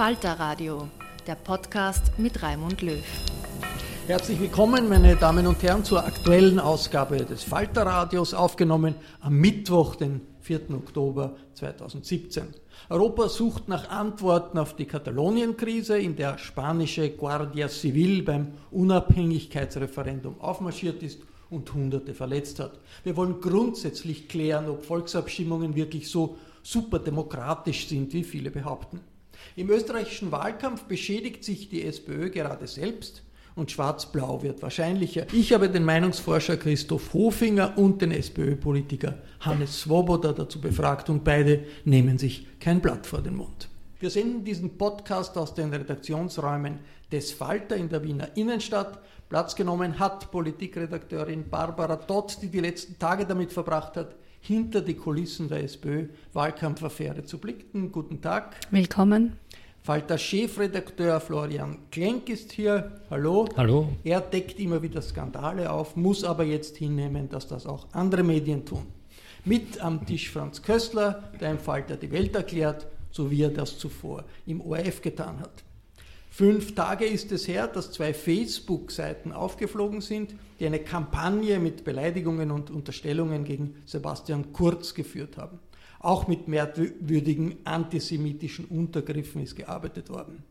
Falter Radio, der Podcast mit Raimund Löw. Herzlich willkommen, meine Damen und Herren, zur aktuellen Ausgabe des Falterradios, aufgenommen am Mittwoch, den 4. Oktober 2017. Europa sucht nach Antworten auf die Katalonien-Krise, in der spanische Guardia Civil beim Unabhängigkeitsreferendum aufmarschiert ist und Hunderte verletzt hat. Wir wollen grundsätzlich klären, ob Volksabstimmungen wirklich so superdemokratisch sind, wie viele behaupten. Im österreichischen Wahlkampf beschädigt sich die SPÖ gerade selbst und Schwarz-Blau wird wahrscheinlicher. Ich habe den Meinungsforscher Christoph Hofinger und den SPÖ-Politiker Hannes Swoboda dazu befragt und beide nehmen sich kein Blatt vor den Mund. Wir senden diesen Podcast aus den Redaktionsräumen des Falter in der Wiener Innenstadt. Platz genommen hat Politikredakteurin Barbara Dott, die die letzten Tage damit verbracht hat, hinter die Kulissen der SPÖ-Wahlkampfaffäre zu blicken. Guten Tag. Willkommen. Falter Chefredakteur Florian Klenk ist hier. Hallo. Hallo. Er deckt immer wieder Skandale auf, muss aber jetzt hinnehmen, dass das auch andere Medien tun. Mit am Tisch Franz Köstler, der im Falter die Welt erklärt, so wie er das zuvor im ORF getan hat. Fünf Tage ist es her, dass zwei Facebook-Seiten aufgeflogen sind, die eine Kampagne mit Beleidigungen und Unterstellungen gegen Sebastian Kurz geführt haben. Auch mit merkwürdigen antisemitischen Untergriffen ist gearbeitet worden.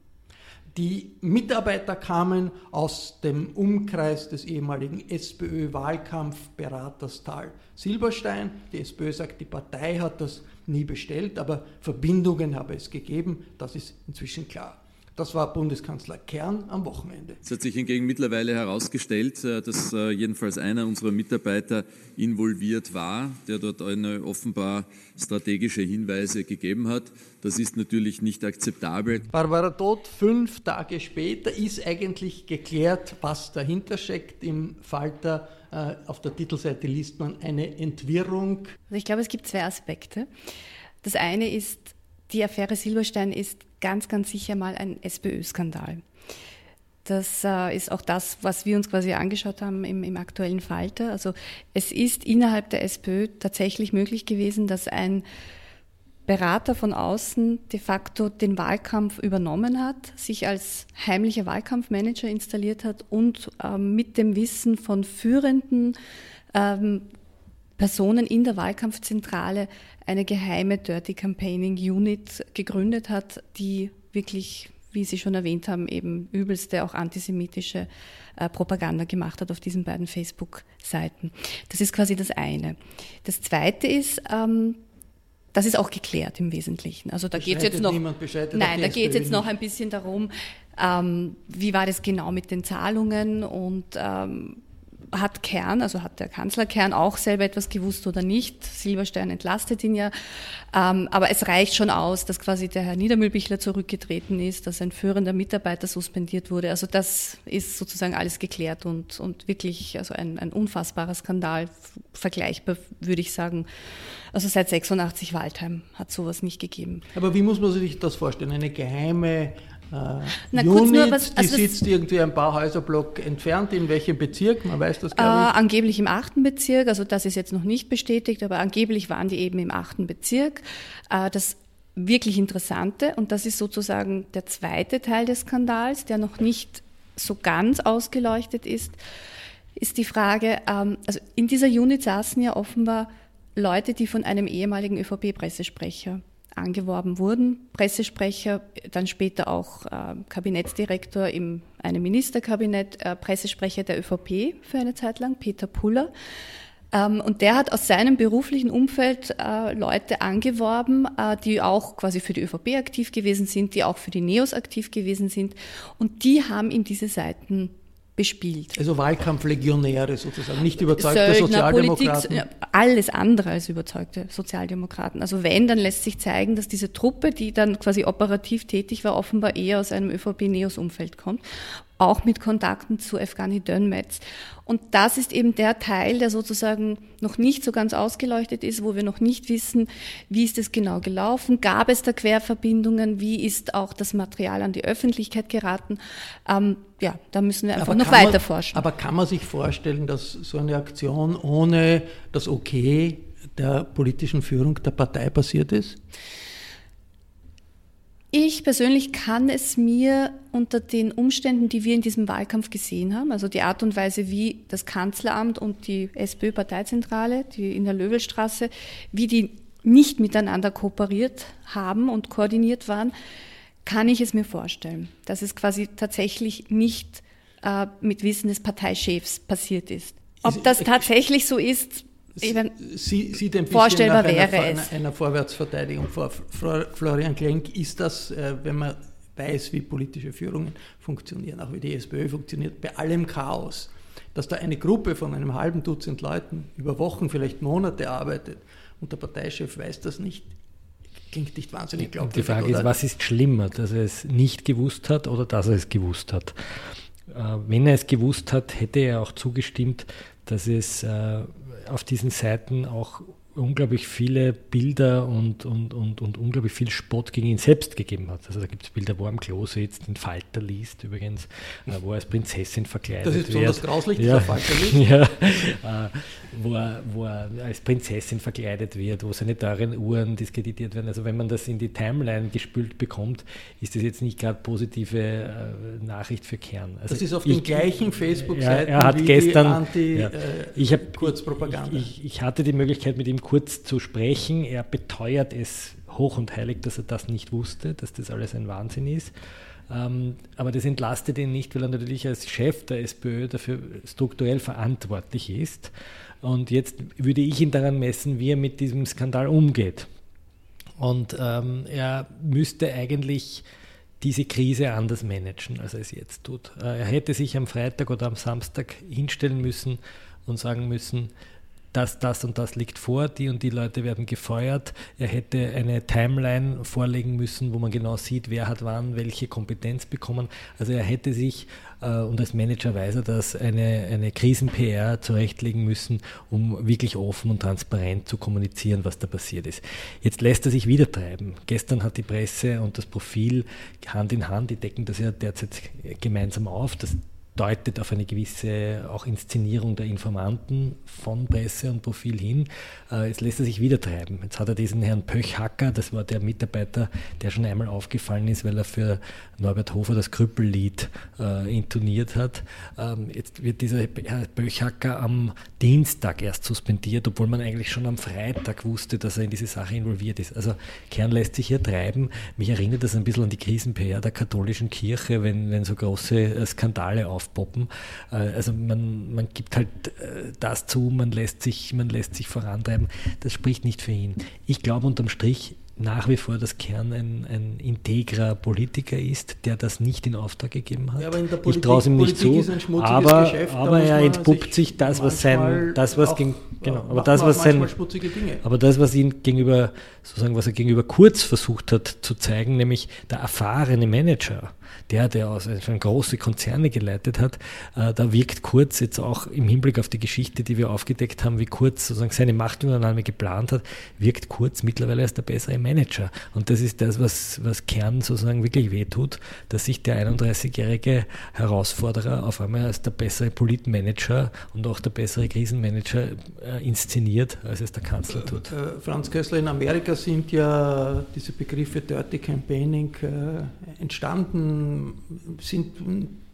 Die Mitarbeiter kamen aus dem Umkreis des ehemaligen SPÖ-Wahlkampfberaters Tal Silberstein. Die SPÖ sagt, die Partei hat das nie bestellt, aber Verbindungen habe es gegeben. Das ist inzwischen klar. Das war Bundeskanzler Kern am Wochenende. Es hat sich hingegen mittlerweile herausgestellt, äh, dass äh, jedenfalls einer unserer Mitarbeiter involviert war, der dort eine offenbar strategische Hinweise gegeben hat. Das ist natürlich nicht akzeptabel. Barbara Todt, fünf Tage später ist eigentlich geklärt, was dahinter steckt. Im Falter äh, auf der Titelseite liest man eine Entwirrung. Also ich glaube, es gibt zwei Aspekte. Das eine ist, die Affäre Silberstein ist ganz, ganz sicher mal ein SPÖ-Skandal. Das äh, ist auch das, was wir uns quasi angeschaut haben im, im, aktuellen Falter. Also es ist innerhalb der SPÖ tatsächlich möglich gewesen, dass ein Berater von außen de facto den Wahlkampf übernommen hat, sich als heimlicher Wahlkampfmanager installiert hat und ähm, mit dem Wissen von führenden ähm, Personen in der Wahlkampfzentrale eine geheime Dirty Campaigning Unit gegründet hat, die wirklich, wie Sie schon erwähnt haben, eben übelste, auch antisemitische äh, Propaganda gemacht hat auf diesen beiden Facebook-Seiten. Das ist quasi das eine. Das zweite ist, ähm, das ist auch geklärt im Wesentlichen. Also da geht es jetzt noch. Nein, da geht es jetzt noch ein bisschen darum, ähm, wie war das genau mit den Zahlungen und ähm, hat Kern, also hat der Kanzler Kern auch selber etwas gewusst oder nicht. Silberstein entlastet ihn ja. Ähm, aber es reicht schon aus, dass quasi der Herr Niedermühlbichler zurückgetreten ist, dass ein führender Mitarbeiter suspendiert wurde. Also das ist sozusagen alles geklärt und, und wirklich also ein, ein unfassbarer Skandal, vergleichbar würde ich sagen. Also seit 86 Waldheim hat sowas nicht gegeben. Aber wie muss man sich das vorstellen? Eine geheime Na, Unit, nur, was, also die sitzt irgendwie ein paar Häuserblock entfernt. In welchem Bezirk? Man weiß das, glaube ich. Äh, angeblich im achten Bezirk, also das ist jetzt noch nicht bestätigt, aber angeblich waren die eben im achten Bezirk. Äh, das wirklich Interessante, und das ist sozusagen der zweite Teil des Skandals, der noch nicht so ganz ausgeleuchtet ist, ist die Frage, ähm, also in dieser Unit saßen ja offenbar Leute, die von einem ehemaligen ÖVP-Pressesprecher angeworben wurden. Pressesprecher, dann später auch äh, Kabinettsdirektor in einem Ministerkabinett, äh, Pressesprecher der ÖVP für eine Zeit lang, Peter Puller. Ähm, und der hat aus seinem beruflichen Umfeld äh, Leute angeworben, äh, die auch quasi für die ÖVP aktiv gewesen sind, die auch für die NEOS aktiv gewesen sind. Und die haben ihm diese Seiten bespielt. Also Wahlkampflegionäre sozusagen, nicht überzeugte Söldner, Sozialdemokraten. Politik, alles andere als überzeugte Sozialdemokraten. Also wenn, dann lässt sich zeigen, dass diese Truppe, die dann quasi operativ tätig war, offenbar eher aus einem ÖVP-Neos-Umfeld kommt auch mit Kontakten zu Efgani Dönmetz. Und das ist eben der Teil, der sozusagen noch nicht so ganz ausgeleuchtet ist, wo wir noch nicht wissen, wie ist es genau gelaufen, gab es da Querverbindungen, wie ist auch das Material an die Öffentlichkeit geraten. Ähm, ja, da müssen wir einfach aber noch weiter man, forschen. Aber kann man sich vorstellen, dass so eine Aktion ohne das Okay der politischen Führung der Partei passiert ist? Ich persönlich kann es mir unter den Umständen, die wir in diesem Wahlkampf gesehen haben, also die Art und Weise, wie das Kanzleramt und die SPÖ-Parteizentrale, die in der Löwelstraße, wie die nicht miteinander kooperiert haben und koordiniert waren, kann ich es mir vorstellen, dass es quasi tatsächlich nicht äh, mit Wissen des Parteichefs passiert ist. Ob das tatsächlich so ist, Eben Sie, sieht ein bisschen nach einer, einer, einer, Vorwärtsverteidigung vor. Florian Klenk, ist das, äh, wenn man weiß, wie politische Führungen funktionieren, auch wie die SPÖ funktioniert, bei allem Chaos, dass da eine Gruppe von einem halben Dutzend Leuten über Wochen, vielleicht Monate arbeitet und der Parteichef weiß das nicht, klingt nicht wahnsinnig glaubwürdig. Die Frage oder? ist, was ist schlimmer, dass er es nicht gewusst hat oder dass er es gewusst hat? Äh, wenn er es gewusst hat, hätte er auch zugestimmt, dass es äh, auf diesen Seiten auch unglaublich viele Bilder und, und, und, und unglaublich viel Spott gegen ihn selbst gegeben hat. Also da gibt es Bilder, wo er am Klo sitzt, den Falter liest übrigens, äh, wo er als Prinzessin verkleidet wird. Das ist besonders grauslich, ja, Falter liest. ja, äh, wo, er, wo er als Prinzessin verkleidet wird, wo seine teuren Uhren diskreditiert werden. Also wenn man das in die Timeline gespült bekommt, ist das jetzt nicht gerade positive äh, Nachricht für Kern. Also das ist auf ich, den gleichen Facebook-Seiten er, er hat wie gestern, Anti, ja, äh. Ich, ich, ich hatte die Möglichkeit, mit ihm kurz zu sprechen. Er beteuert es hoch und heilig, dass er das nicht wusste, dass das alles ein Wahnsinn ist. Ähm, aber das entlastet ihn nicht, weil er natürlich als Chef der SPÖ dafür strukturell verantwortlich ist. Und jetzt würde ich ihn daran messen, wie er mit diesem Skandal umgeht. Und ähm, er müsste eigentlich diese Krise anders managen, als er es jetzt tut. Äh, er hätte sich am Freitag oder am Samstag hinstellen müssen und sagen müssen, das, das und das liegt vor, die und die Leute werden gefeuert. Er hätte eine Timeline vorlegen müssen, wo man genau sieht, wer hat wann welche Kompetenz bekommen. Also er hätte sich, äh, und als Manager weiß er das, eine, eine Krisen-PR zurechtlegen müssen, um wirklich offen und transparent zu kommunizieren, was da passiert ist. Jetzt lässt er sich wieder treiben. Gestern hat die Presse und das Profil Hand in Hand, die decken das ja derzeit gemeinsam auf, dass deutet auf eine gewisse auch Inszenierung der Informanten von Presse und Profil hin. Äh, jetzt lässt er sich wieder treiben. Jetzt hat er diesen Herrn Pöchhacker, das war der Mitarbeiter, der schon einmal aufgefallen ist, weil er für Norbert Hofer das Krüppellied äh, intoniert hat. Ähm, jetzt wird dieser Herr Pöchhacker am Dienstag erst suspendiert, obwohl man eigentlich schon am Freitag wusste, dass er in diese Sache involviert ist. Also Kern lässt sich hier treiben. Mich erinnert das ein bisschen an die Krisen-PR der katholischen Kirche, wenn, wenn so große äh, Skandale auf aufpoppen. Äh, also man, man gibt halt äh, das zu, man lässt, sich, man lässt sich vorantreiben. Das spricht nicht für ihn. Ich glaube unterm Strich, nach wie vor, dass Kern ein, ein integrer Politiker ist, der das nicht in Auftrag gegeben hat. Ja, Politik, ich traue es ihm nicht Politik zu, aber, Geschäft, aber er entpuppt sich das, was sein, das, was ging, genau, aber das, was sein, aber das, was ihn gegenüber, sozusagen, was er gegenüber Kurz versucht hat zu zeigen, nämlich der erfahrene Manager, der, der aus schon große Konzerne geleitet hat, äh, da wirkt Kurz jetzt auch im Hinblick auf die Geschichte, die wir aufgedeckt haben, wie Kurz sozusagen seine Machtübernahme geplant hat, wirkt Kurz mittlerweile als der bessere Manager. Und das ist das, was, was Kern sozusagen wirklich wehtut, dass sich der 31-jährige Herausforderer auf einmal als der bessere Politmanager und auch der bessere Krisenmanager äh, inszeniert, als es der Kanzler tut. Äh, Franz Kessler, in Amerika sind ja diese Begriffe Dirty Campaigning äh, entstanden sind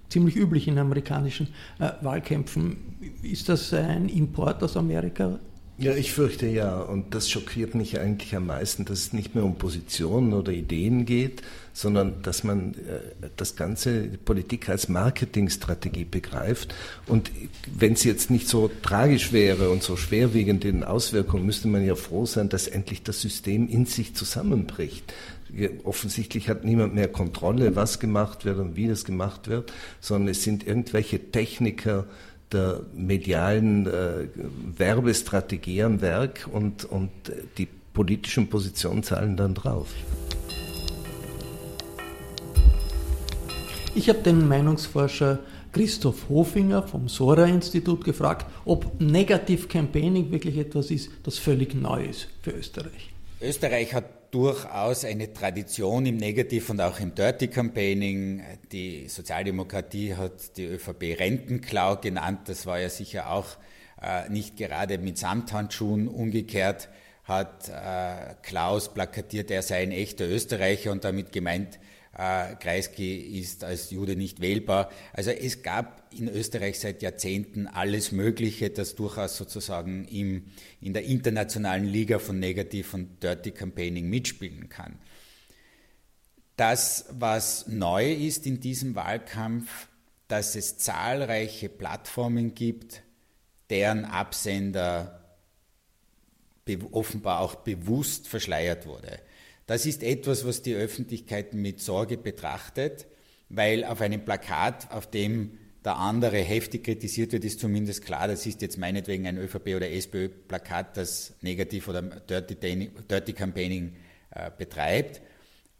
ziemlich üblich in amerikanischen äh, Wahlkämpfen. Ist das ein Import aus Amerika? Ja, ich fürchte ja. Und das schockiert mich eigentlich am meisten, dass es nicht mehr um Positionen oder Ideen geht, sondern dass man äh, das ganze Politik als Marketingstrategie begreift. Und wenn es jetzt nicht so tragisch wäre und so schwerwiegend in Auswirkungen, müsste man ja froh sein, dass endlich das System in sich zusammenbricht offensichtlich hat niemand mehr Kontrolle, was gemacht wird und wie das gemacht wird, sondern es sind irgendwelche Techniker der medialen äh, Werbestrategie am Werk und, und die politischen Positionen zahlen dann drauf. Ich habe den Meinungsforscher Christoph Hofinger vom Sora-Institut gefragt, ob Negative Campaigning wirklich etwas ist, das völlig neu ist für Österreich. Österreich hat durchaus eine Tradition im Negativ- und auch im Dirty-Campaigning. Die Sozialdemokratie hat die ÖVP Rentenklau genannt. Das war ja sicher auch äh, nicht gerade mit Samthandschuhen. Umgekehrt hat äh, Klaus plakatiert, er sei ein echter Österreicher und damit gemeint, äh, Kreisky ist als Jude nicht wählbar. Also es gab in Österreich seit Jahrzehnten alles Mögliche, das durchaus sozusagen im, in der internationalen Liga von Negativ und Dirty Campaigning mitspielen kann. Das, was neu ist in diesem Wahlkampf, dass es zahlreiche Plattformen gibt, deren Absender offenbar auch bewusst verschleiert wurde. Das ist etwas, was die Öffentlichkeit mit Sorge betrachtet, weil auf einem Plakat, auf dem der andere heftig kritisiert wird, ist zumindest klar, das ist jetzt meinetwegen ein ÖVP- oder SPÖ-Plakat, das negativ oder Dirty, Dirty Campaigning äh, betreibt.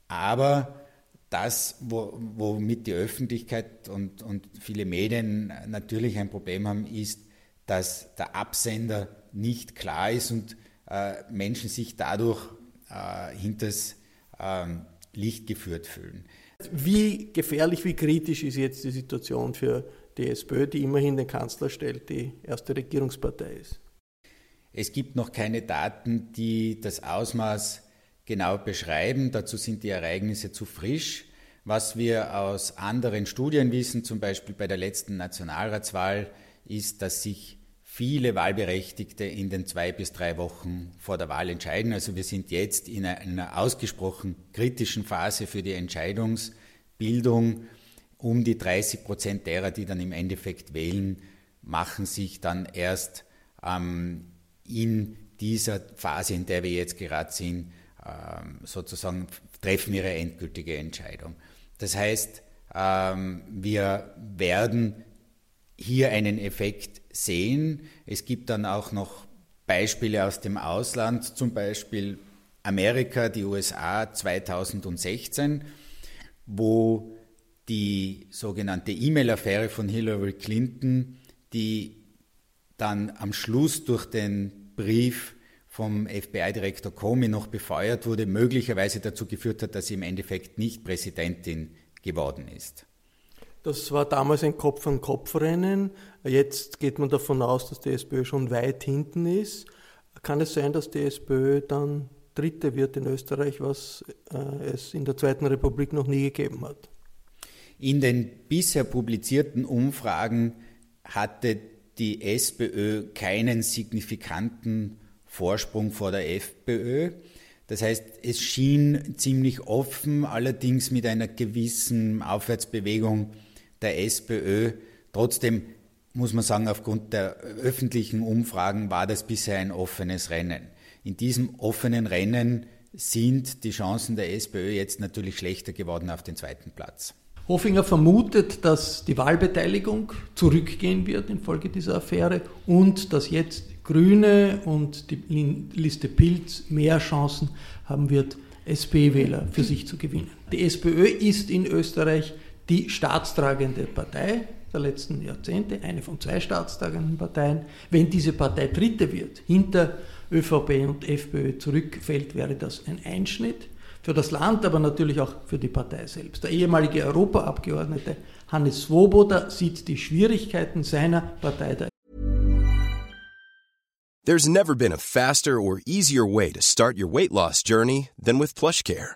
Aber das, wo, womit die Öffentlichkeit und, und viele Medien natürlich ein Problem haben, ist, dass der Absender nicht klar ist und äh, Menschen sich dadurch äh, hinters äh, Licht geführt fühlen. Wie gefährlich, wie kritisch ist jetzt die Situation für die SPÖ, die immerhin den Kanzler stellt, die erste Regierungspartei ist? Es gibt noch keine Daten, die das Ausmaß genau beschreiben. Dazu sind die Ereignisse zu frisch. Was wir aus anderen Studien wissen, zum Beispiel bei der letzten Nationalratswahl, ist, dass sich viele Wahlberechtigte in den zwei bis drei Wochen vor der Wahl entscheiden. Also wir sind jetzt in einer ausgesprochen kritischen Phase für die Entscheidungsbildung. Um die 30 Prozent derer, die dann im Endeffekt wählen, machen sich dann erst ähm, in dieser Phase, in der wir jetzt gerade sind, ähm, sozusagen treffen ihre endgültige Entscheidung. Das heißt, ähm, wir werden hier einen Effekt sehen. Es gibt dann auch noch Beispiele aus dem Ausland, zum Beispiel Amerika, die USA 2016, wo die sogenannte E-Mail-Affäre von Hillary Clinton, die dann am Schluss durch den Brief vom FBI-Direktor Comey noch befeuert wurde, möglicherweise dazu geführt hat, dass sie im Endeffekt nicht Präsidentin geworden ist. Das war damals ein Kopf-an-Kopf-Rennen. Jetzt geht man davon aus, dass die SPÖ schon weit hinten ist. Kann es sein, dass die SPÖ dann Dritte wird in Österreich, was äh, es in der Zweiten Republik noch nie gegeben hat? In den bisher publizierten Umfragen hatte die SPÖ keinen signifikanten Vorsprung vor der FPÖ. Das heißt, es schien ziemlich offen, allerdings mit einer gewissen Aufwärtsbewegung der SPÖ. Trotzdem muss man sagen, aufgrund der öffentlichen Umfragen war das bisher ein offenes Rennen. In diesem offenen Rennen sind die Chancen der SPÖ jetzt natürlich schlechter geworden auf den zweiten Platz. Hofinger vermutet, dass die Wahlbeteiligung zurückgehen wird infolge dieser Affäre und dass jetzt Grüne und die Liste Pilz mehr Chancen haben wird, SP-Wähler für sich zu gewinnen. Die SPÖ ist in Österreich die staatstragende Partei der letzten Jahrzehnte, eine von zwei staatstragenden Parteien. Wenn diese Partei Dritte wird, hinter ÖVP und FPÖ zurückfällt, wäre das ein Einschnitt für das Land, aber natürlich auch für die Partei selbst. Der ehemalige Europaabgeordnete Hannes Swoboda sieht die Schwierigkeiten seiner Partei der There's never been a faster or easier way to start your weight loss journey than with PlushCare.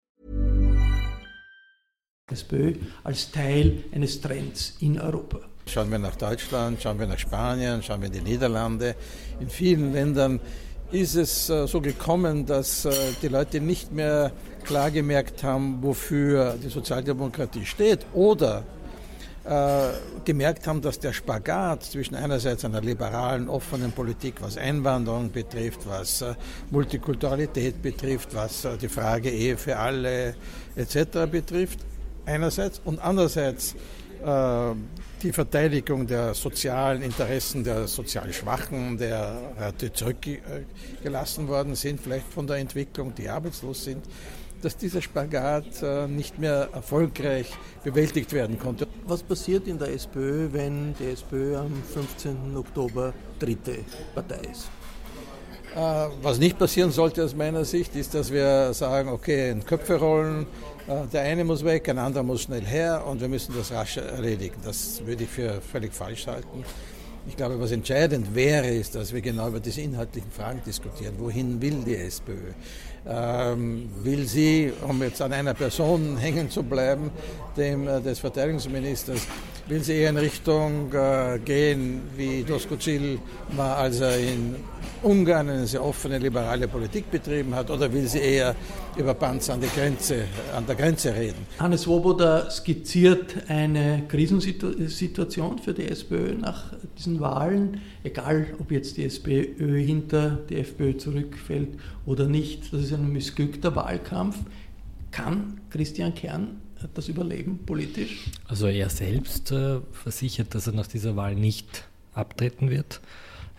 SPÖ als Teil eines Trends in Europa. Schauen wir nach Deutschland, schauen wir nach Spanien, schauen wir in die Niederlande. In vielen Ländern ist es äh, so gekommen, dass äh, die Leute nicht mehr klar gemerkt haben, wofür die Sozialdemokratie steht oder äh, gemerkt haben, dass der Spagat zwischen einerseits einer liberalen, offenen Politik, was Einwanderung betrifft, was Multikulturalität betrifft, was die Frage Ehe für alle etc. betrifft, einerseits und andererseits äh, die Verteidigung der sozialen Interessen der sozial Schwachen, der, die zurückgelassen worden sind, vielleicht von der Entwicklung, die arbeitslos sind, dass dieser Spagat äh, nicht mehr erfolgreich bewältigt werden konnte. Was passiert in der SPÖ, wenn die SPÖ am 15. Oktober dritte Partei ist? Äh, was nicht passieren sollte aus meiner Sicht, ist, dass wir sagen, okay, in Köpfe rollen, äh, der eine muss weg, ein anderer muss schnell her und wir müssen das rasch erledigen. Das würde ich für völlig falsch halten. Ich glaube, was entscheidend wäre, ist, dass wir genau über diese inhaltlichen Fragen diskutieren. Wohin will die SPÖ? Ähm, will sie, um jetzt an einer Person hängen zu bleiben, dem äh, des Verteidigungsministers, will sie eher in Richtung äh, gehen, wie Doskozil war, als er in Ungarn eine sehr offene liberale Politik betrieben hat, oder will sie eher über Panzer an, die Grenze, an der Grenze reden? Hannes Woboda skizziert eine Krisensituation für die SPÖ nach diesen Wahlen, egal ob jetzt die SPÖ hinter die FPÖ zurückfällt oder nicht. Das ist ein missglückter Wahlkampf. Kann Christian Kern das überleben politisch? Also er selbst äh, versichert, dass er nach dieser Wahl nicht abtreten wird.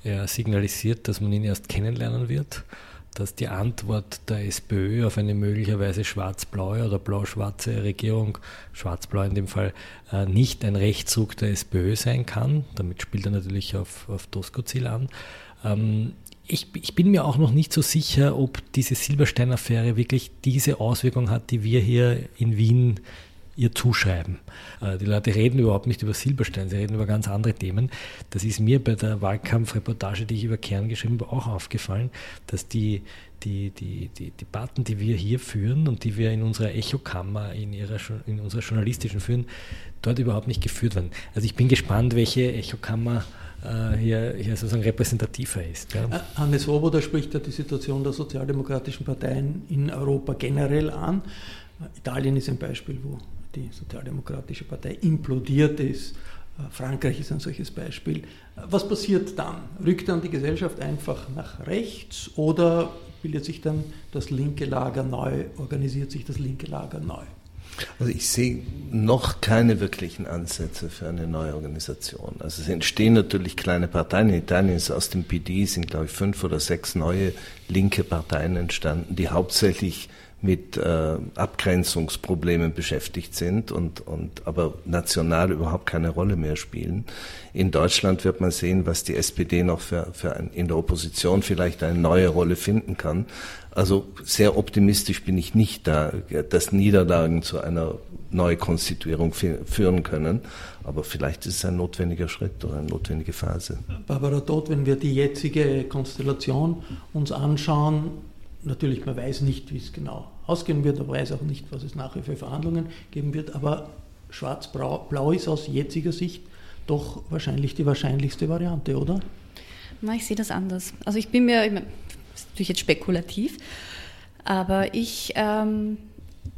Er signalisiert, dass man ihn erst kennenlernen wird, dass die Antwort der SPÖ auf eine möglicherweise schwarz-blaue oder blau-schwarze Regierung, schwarz-blau in dem Fall, äh, nicht ein Rechtsruck der SPÖ sein kann. Damit spielt er natürlich auf, auf Doskozil an. Ähm, ich, ich, bin mir auch noch nicht so sicher, ob diese Silberstein-Affäre wirklich diese Auswirkung hat, die wir hier in Wien ihr zuschreiben. Äh, die Leute reden überhaupt nicht über Silberstein, sie reden über ganz andere Themen. Das ist mir bei der Wahlkampfreportage, die ich über Kern geschrieben habe, auch aufgefallen, dass die, die, die, die Debatten, die wir hier führen und die wir in unserer Echokammer, in, ihrer, in unserer journalistischen führen, dort überhaupt nicht geführt werden. Also ich bin gespannt, welche Echokammer äh, hier, hier sozusagen repräsentativer ist. Ja. Äh, Hannes Woboda spricht ja die Situation der sozialdemokratischen Parteien in Europa generell an. Italien ist ein Beispiel, wo die Sozialdemokratische Partei implodiert ist. Äh, Frankreich ist ein solches Beispiel. Äh, was passiert dann? Rückt dann die Gesellschaft einfach nach rechts oder bildet sich dann das linke Lager neu, organisiert sich das linke Lager neu? Also ich sehe noch keine wirklichen Ansätze für eine neue Organisation. Also es entstehen natürlich kleine Parteien. In Italien ist aus dem PD sind, glaube ich, fünf oder sechs neue linke Parteien entstanden, die hauptsächlich mit äh, Abgrenzungsproblemen beschäftigt sind und, und aber national überhaupt keine Rolle mehr spielen. In Deutschland wird man sehen, was die SPD noch für, für ein, in der Opposition vielleicht eine neue Rolle finden kann. Also sehr optimistisch bin ich nicht da, dass Niederlagen zu einer Neukonstituierung führen können. Aber vielleicht ist es ein notwendiger Schritt oder eine notwendige Phase. Barbara Todt, wenn wir die jetzige Konstellation uns anschauen, natürlich, man weiß nicht, wie es genau ausgehen wird, man weiß auch nicht, was es nachher für Verhandlungen geben wird, aber schwarz-blau ist aus jetziger Sicht doch wahrscheinlich die wahrscheinlichste Variante, oder? Na, ich sehe das anders. Also ich bin mir, ich meine, das ist natürlich jetzt spekulativ, aber ich ähm,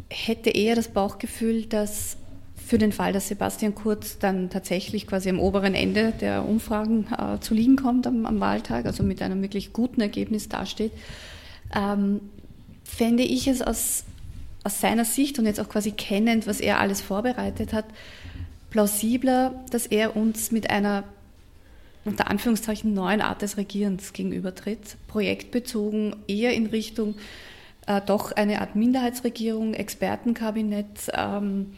hätte eher das Bauchgefühl, dass für den Fall, dass Sebastian Kurz dann tatsächlich quasi am oberen Ende der Umfragen äh, zu liegen kommt am, am, Wahltag, also mit einem wirklich guten Ergebnis dasteht, ähm, fände ich es aus, aus seiner Sicht und jetzt auch quasi kennend, was er alles vorbereitet hat, plausibler, dass er uns mit einer unter Anführungszeichen neuen Art des Regierens gegenübertritt, projektbezogen, eher in Richtung äh, doch eine Art Minderheitsregierung, Expertenkabinett, ähm,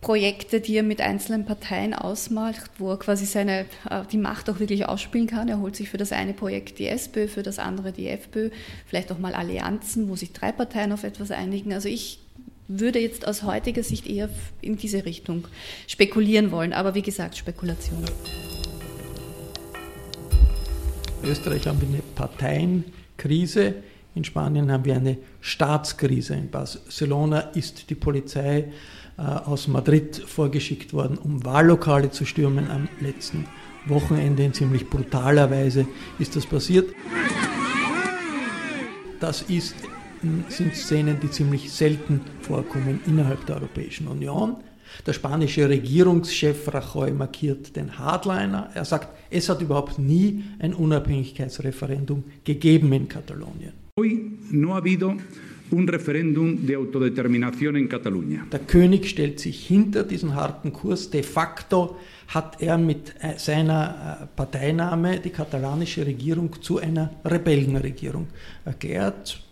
Projekte, die er mit einzelnen Parteien ausmacht, wo er quasi seine, äh, die Macht auch wirklich ausspielen kann. Er holt sich für das eine Projekt die SPÖ, für das andere die FPÖ, vielleicht auch mal Allianzen, wo sich drei Parteien auf etwas einigen. Also ich würde jetzt aus heutiger Sicht eher in diese Richtung spekulieren wollen, aber wie gesagt, Spekulation. In Österreich haben wir eine Parteienkrise, in Spanien haben wir eine Staatskrise. In Barcelona ist die Polizei aus Madrid vorgeschickt worden, um Wahllokale zu stürmen. Am letzten Wochenende in ziemlich brutaler Weise ist das passiert. Das ist, sind Szenen, die ziemlich selten vorkommen innerhalb der Europäischen Union. Der spanische Regierungschef Rajoy markiert den Hardliner. Er sagt, es hat überhaupt nie ein Unabhängigkeitsreferendum gegeben in Katalonien. Hoy no ha habido un referéndum de autodeterminación en Cataluña. Der König stellt sich hinter diesen harten Kurs. De facto hat er mit äh, seiner äh, Parteinahme die katalanische Regierung zu einer Rebellenregierung erklärt.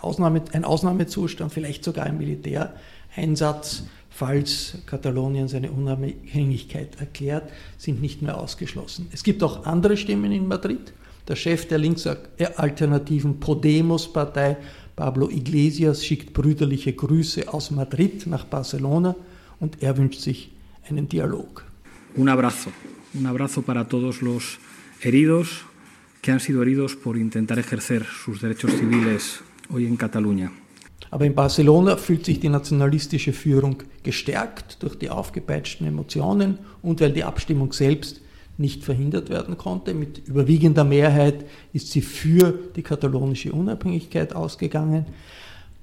Ausnahme, ein Ausnahmezustand, vielleicht sogar ein Militäreinsatz falls Katalonien seine Unabhängigkeit erklärt, sind nicht mehr ausgeschlossen. Es gibt auch andere Stimmen in Madrid. Der Chef der linksalternativen Podemos-Partei, Pablo Iglesias, schickt brüderliche Grüße aus Madrid nach Barcelona und er wünscht sich einen Dialog. Un abrazo, un abrazo para todos los heridos que han sido heridos por intentar ejercer sus derechos civiles hoy en Cataluña. Aber in Barcelona fühlt sich die nationalistische Führung gestärkt durch die aufgepeitschten Emotionen und weil die Abstimmung selbst nicht verhindert werden konnte. Mit überwiegender Mehrheit ist sie für die katalonische Unabhängigkeit ausgegangen.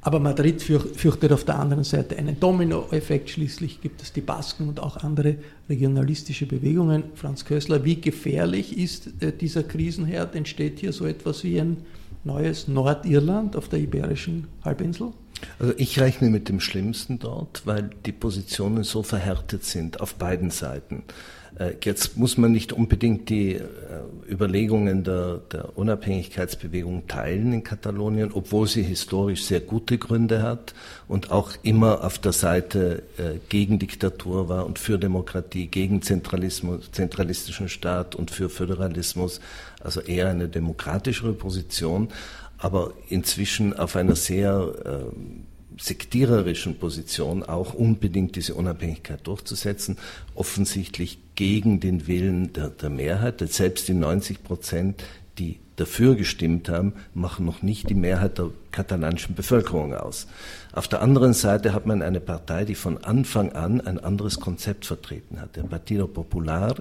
Aber Madrid fürchtet auf der anderen Seite einen Dominoeffekt. Schließlich gibt es die Basken und auch andere regionalistische Bewegungen. Franz Kössler, wie gefährlich ist äh, dieser Krisenherd? Entsteht hier so etwas wie ein neues Nordirland auf der iberischen Halbinsel? Also ich rechne mit dem Schlimmsten dort, weil die Positionen so verhärtet sind auf beiden Seiten. Äh, jetzt muss man nicht unbedingt die äh, Überlegungen der, der, Unabhängigkeitsbewegung teilen in Katalonien, obwohl sie historisch sehr gute Gründe hat und auch immer auf der Seite äh, gegen Diktatur war und für Demokratie, gegen Zentralismus, zentralistischen Staat und für Föderalismus also eher eine demokratischere Position, aber inzwischen auf einer sehr äh, sektiererischen Position auch unbedingt diese Unabhängigkeit durchzusetzen, offensichtlich gegen den Willen der, der Mehrheit. Selbst die 90 Prozent, die dafür gestimmt haben, machen noch nicht die Mehrheit der katalanischen Bevölkerung aus. Auf der anderen Seite hat man eine Partei, die von Anfang an ein anderes Konzept vertreten hat. Der Partido Popular,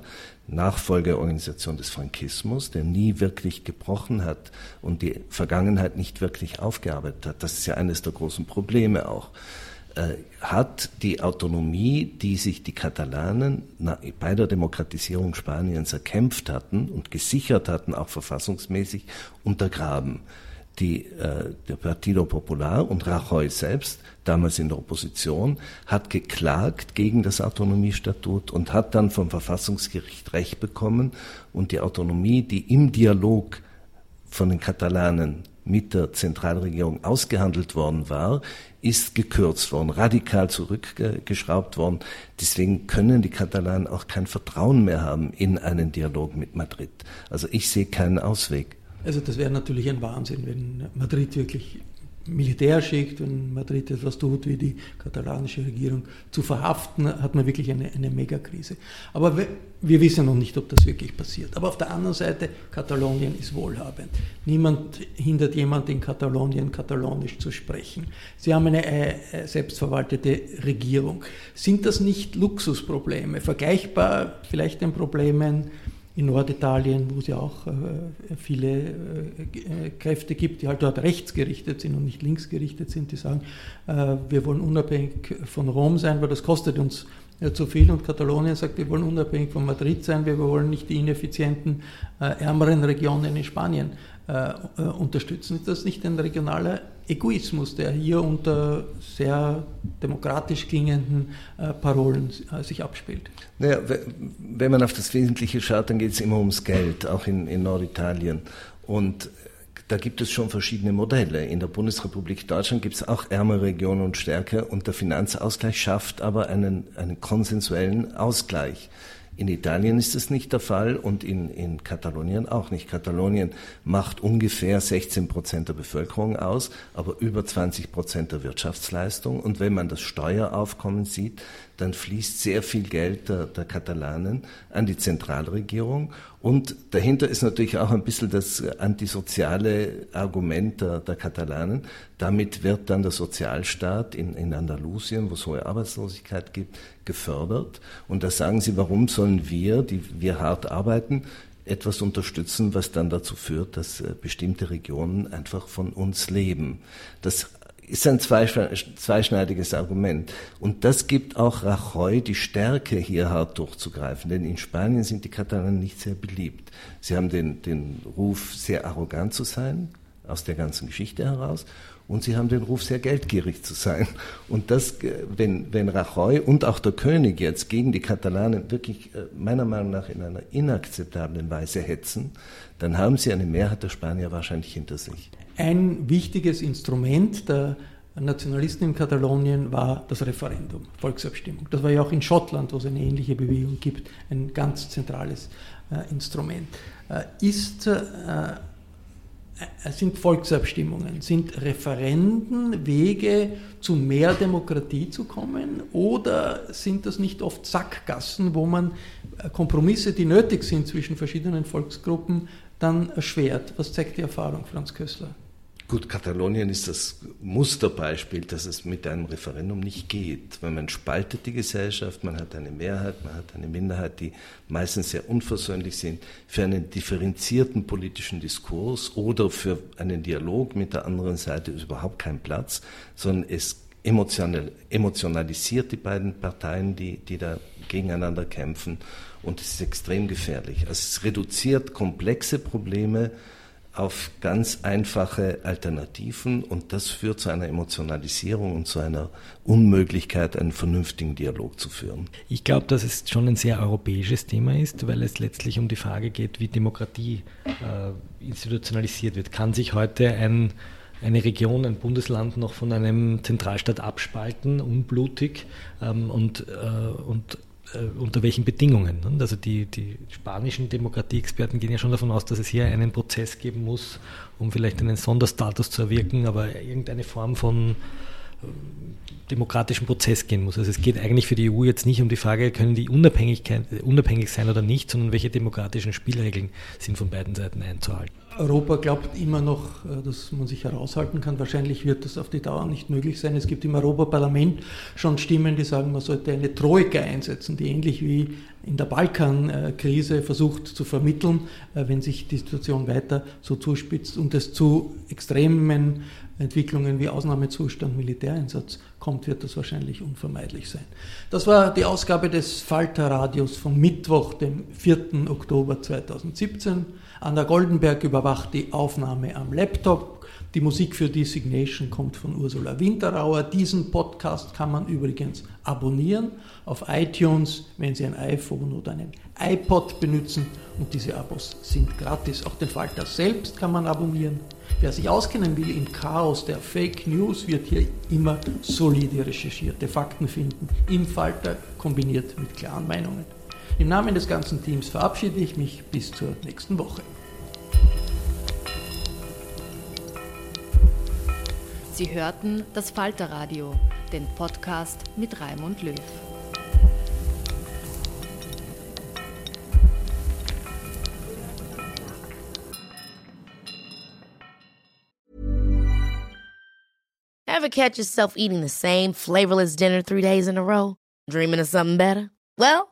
Nachfolgeorganisation des Frankismus, der nie wirklich gebrochen hat und die Vergangenheit nicht wirklich aufgearbeitet hat. Das ist ja eines der großen Probleme auch hat die Autonomie, die sich die Katalanen bei der Demokratisierung Spaniens erkämpft hatten und gesichert hatten, auch verfassungsmäßig, untergraben. Die, äh, der Partido Popular und Rajoy selbst, damals in der Opposition, hat geklagt gegen das Autonomiestatut und hat dann vom Verfassungsgericht Recht bekommen und die Autonomie, die im Dialog von den Katalanen mit der Zentralregierung ausgehandelt worden war, ist gekürzt worden, radikal zurückgeschraubt worden. Deswegen können die Katalanen auch kein Vertrauen mehr haben in einen Dialog mit Madrid. Also ich sehe keinen Ausweg. Also das wäre natürlich ein Wahnsinn, wenn Madrid wirklich Militär schickt, wenn Madrid etwas tut, wie die katalanische Regierung, zu verhaften, hat man wirklich eine, eine Megakrise. Aber wir, wir wissen noch nicht, ob das wirklich passiert. Aber auf der anderen Seite, Katalonien ist wohlhabend. Niemand hindert jemand in Katalonien, katalonisch zu sprechen. Sie haben eine äh, selbstverwaltete Regierung. Sind das nicht Luxusprobleme, vergleichbar vielleicht den Problemen, in Norditalien, wo es ja auch äh, viele äh, Kräfte gibt, die halt dort rechtsgerichtet sind und nicht linksgerichtet sind, die sagen, äh, wir wollen unabhängig von Rom sein, weil das kostet uns zu viel. Und Katalonien sagt, wir wollen unabhängig von Madrid sein, wir wollen nicht die ineffizienten, ärmeren Regionen in Spanien unterstützen. Ist das nicht ein regionaler Egoismus, der hier unter sehr demokratisch klingenden äh, Parolen äh, sich abspielt. Naja, wenn man auf das Wesentliche schaut, dann geht es immer ums Geld, auch in, in Norditalien. Und da gibt es schon verschiedene Modelle. In der Bundesrepublik Deutschland gibt es auch ärmere Regionen und stärker und der Finanzausgleich schafft aber einen, einen konsensuellen Ausgleich. In Italien ist das nicht der Fall und in, in Katalonien auch nicht. Katalonien macht ungefähr 16 Prozent der Bevölkerung aus, aber über 20 Prozent der Wirtschaftsleistung. Und wenn man das Steueraufkommen sieht, dann fließt sehr viel Geld der, der Katalanen an die Zentralregierung. Und dahinter ist natürlich auch ein bisschen das antisoziale Argument der, der Katalanen. Damit wird dann der Sozialstaat in, in Andalusien, wo es hohe Arbeitslosigkeit gibt, gefördert. Und da sagen sie, warum sollen wir, die wir hart arbeiten, etwas unterstützen, was dann dazu führt, dass äh, bestimmte Regionen einfach von uns leben. Das ist ein zweischneidiges Argument. Und das gibt auch Rajoy die Stärke, hier hart durchzugreifen. Denn in Spanien sind die Katalanen nicht sehr beliebt. Sie haben den, den Ruf, sehr arrogant zu sein, aus der ganzen Geschichte heraus. Und sie haben den Ruf, sehr geldgierig zu sein. Und das, wenn, wenn Rajoy und auch der König jetzt gegen die Katalanen wirklich äh, meiner Meinung nach in einer inakzeptablen Weise hetzen, dann haben sie eine Mehrheit der Spanier wahrscheinlich hinter sich. Ein wichtiges Instrument der Nationalisten in Katalonien war das Referendum, Volksabstimmung. Das war ja auch in Schottland, wo es eine ähnliche Bewegung gibt, ein ganz zentrales äh, Instrument. Äh, ist, äh, äh sind Volksabstimmungen, sind Referenden Wege zu mehr Demokratie zu kommen oder sind das nicht oft Sackgassen, wo man äh, Kompromisse, die nötig sind zwischen verschiedenen Volksgruppen, dann erschwert? Was zeigt die Erfahrung, Franz Kössler? Gut, Katalonien ist das Musterbeispiel, dass es mit einem Referendum nicht geht. Weil man spaltet die Gesellschaft, man hat eine Mehrheit, man hat eine Minderheit, die meistens sehr unversöhnlich sind. Für einen differenzierten politischen Diskurs oder für einen Dialog mit der anderen Seite ist überhaupt kein Platz, sondern es emotional, emotionalisiert die beiden Parteien, die, die da gegeneinander kämpfen. Und es ist extrem gefährlich. Also es reduziert komplexe Probleme auf ganz einfache Alternativen und das führt zu einer Emotionalisierung und zu einer Unmöglichkeit, einen vernünftigen Dialog zu führen. Ich glaube, dass es schon ein sehr europäisches Thema ist, weil es letztlich um die Frage geht, wie Demokratie äh, institutionalisiert wird. Kann sich heute ein, eine Region, ein Bundesland noch von einem Zentralstaat abspalten, unblutig ähm, und, äh, und unter welchen Bedingungen. Ne? Also die, die spanischen Demokratieexperten gehen ja schon davon aus, dass es hier einen Prozess geben muss, um vielleicht einen Sonderstatus zu erwirken, aber irgendeine Form von äh, demokratischen Prozess gehen muss. Also es geht eigentlich für die EU jetzt nicht um die Frage, können die Unabhängigkeit, unabhängig sein oder nicht, sondern welche demokratischen Spielregeln sind von beiden Seiten einzuhalten. Europa glaubt immer noch, äh, dass man sich heraushalten kann. Wahrscheinlich wird das auf die Dauer nicht möglich sein. Es gibt im Europaparlament schon Stimmen, die sagen, man sollte eine Troika einsetzen, die ähnlich wie in der Balkankrise versucht zu vermitteln, äh, wenn sich die Situation weiter so zuspitzt und es zu extremen Entwicklungen wie Ausnahmezustand, Militäreinsatz kommt, wird das wahrscheinlich unvermeidlich sein. Das war die Ausgabe des Falter Radios vom Mittwoch, dem 4. Oktober 2017. Anna Goldenberg überwacht die Aufnahme am Laptop. Die Musik für Designation kommt von Ursula Winterauer. Diesen Podcast kann man übrigens abonnieren auf iTunes, wenn Sie ein iPhone oder einen iPod benutzen. Und diese Abos sind gratis. Auch den Falter selbst kann man abonnieren. Wer sich auskennen will im Chaos der Fake News, wird hier immer solide recherchierte Fakten finden. Im Falter kombiniert mit klaren Meinungen. Im Namen des ganzen Teams verabschiede ich mich bis zur nächsten Woche. Sie hörten das Falterradio, den Podcast mit Raimund Löw. Ever catch yourself eating the same flavorless dinner three days in a row? Dreaming of something better? Well,